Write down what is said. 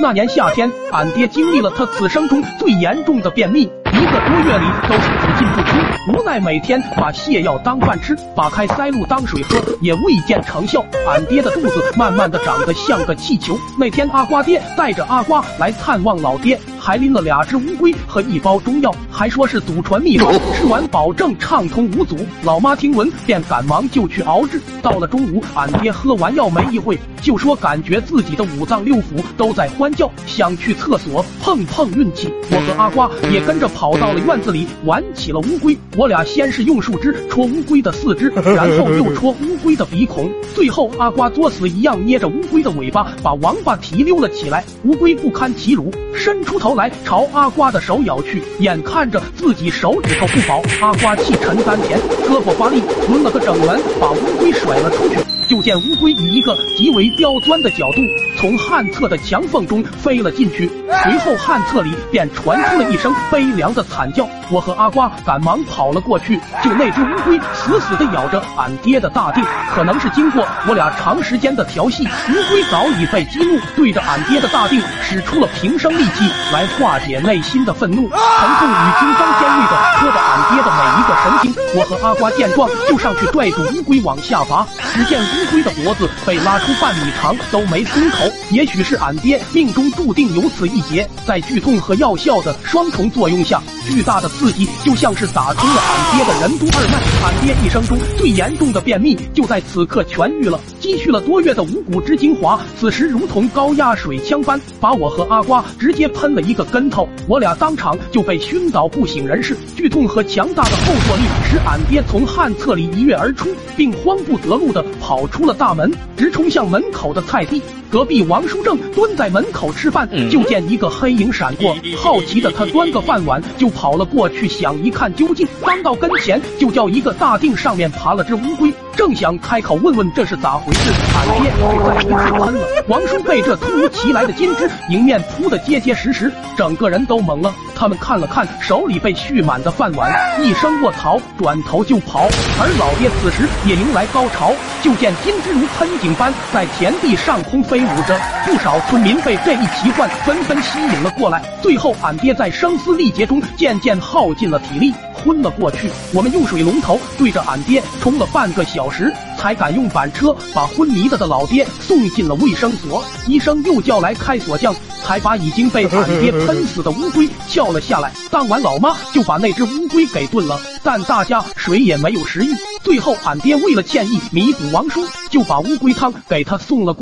那年夏天，俺爹经历了他此生中最严重的便秘，一个多月里都是只进不出，无奈每天把泻药当饭吃，把开塞露当水喝，也未见成效。俺爹的肚子慢慢的长得像个气球。那天阿瓜爹带着阿瓜来探望老爹，还拎了两只乌龟和一包中药，还说是祖传秘方，吃完保证畅通无阻。老妈听闻便赶忙就去熬制。到了中午，俺爹喝完药没一会，就说感觉自己的五脏六腑都在欢叫，想去厕所碰碰运气。我和阿瓜也跟着跑到了院子里玩起了乌龟。我俩先是用树枝戳乌龟的四肢，然后又戳乌龟的鼻孔，最后阿瓜作死一样捏着乌龟的尾巴，把王八提溜了起来。乌龟不堪其辱，伸出头来朝阿瓜的手咬去，眼看看着自己手指头不保，阿瓜气沉丹田，胳膊发力，抡了个整圆，把乌龟甩了出去。就见乌龟以一个极为刁钻的角度，从旱厕的墙缝中飞了进去。随后旱厕里便传出了一声悲凉的惨叫。我和阿瓜赶忙跑了过去，就那只乌龟死死地咬着俺爹的大腚。可能是经过我俩长时间的调戏，乌龟早已被激怒，对着俺爹的大腚使出了平生力气来化解内心的愤怒。疼痛与惊慌尖锐的戳着俺爹的每一个神经。我和阿瓜见状就上去拽住乌龟往下拔，只见乌龟的脖子被拉出半米长都没松口。也许是俺爹命中注定有此一劫，在剧痛和药效的双重作用下，巨大的刺激就像是打通了俺爹的任督二脉。俺爹一生中最严重的便秘就在此刻痊愈了，积蓄了多月的五谷之精华，此时如同高压水枪般把我和阿瓜直接喷了一个跟头，我俩当场就被熏倒不省人事。剧痛和强大的后坐力使俺爹从旱厕里一跃而出，并慌不择路地跑出了大门，直冲向门口的菜地。隔壁王叔正蹲在门口吃饭，就见一个黑影闪过，好奇的他端个饭碗就跑了过去，想一看究竟。刚到跟前，就叫一个大腚上面爬了只乌龟，正想开口问问这是咋回事，俺爹被再一次喷了。王叔被这突如其来的金枝迎面扑得结结实实，整个人都懵了。他们看了看手里被蓄满的饭碗，一声卧槽，转头就跑。而老爹此时也迎来高潮，就见金枝如喷井般在田地上空飞舞着，不少村民被这一奇幻纷纷吸引了过来。最后，俺爹在声嘶力竭中渐渐耗尽了体力，昏了过去。我们用水龙头对着俺爹冲了半个小时，才敢用板车把昏迷了的老爹送进了卫生所。医生又叫来开锁匠。才把已经被俺爹喷死的乌龟撬了下来。当晚，老妈就把那只乌龟给炖了，但大家谁也没有食欲。最后，俺爹为了歉意弥补王叔，就把乌龟汤给他送了。